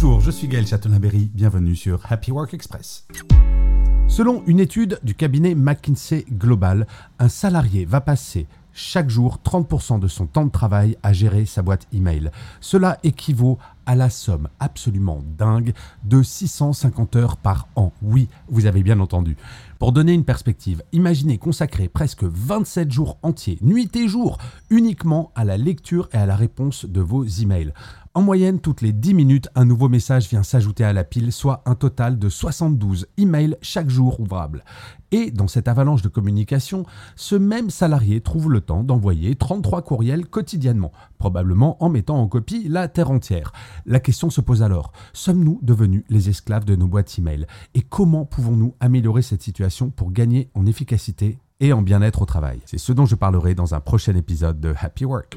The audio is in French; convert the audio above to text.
Bonjour, je suis Gaël Chatonaberry, bienvenue sur Happy Work Express. Selon une étude du cabinet McKinsey Global, un salarié va passer chaque jour 30% de son temps de travail à gérer sa boîte email. Cela équivaut à la somme absolument dingue de 650 heures par an. Oui, vous avez bien entendu. Pour donner une perspective, imaginez consacrer presque 27 jours entiers, nuit et jour, uniquement à la lecture et à la réponse de vos emails. En moyenne, toutes les 10 minutes, un nouveau message vient s'ajouter à la pile, soit un total de 72 emails chaque jour ouvrables. Et dans cette avalanche de communication, ce même salarié trouve le temps d'envoyer 33 courriels quotidiennement, probablement en mettant en copie la terre entière. La question se pose alors, sommes-nous devenus les esclaves de nos boîtes email? Et comment pouvons-nous améliorer cette situation pour gagner en efficacité et en bien-être au travail? C'est ce dont je parlerai dans un prochain épisode de Happy Work.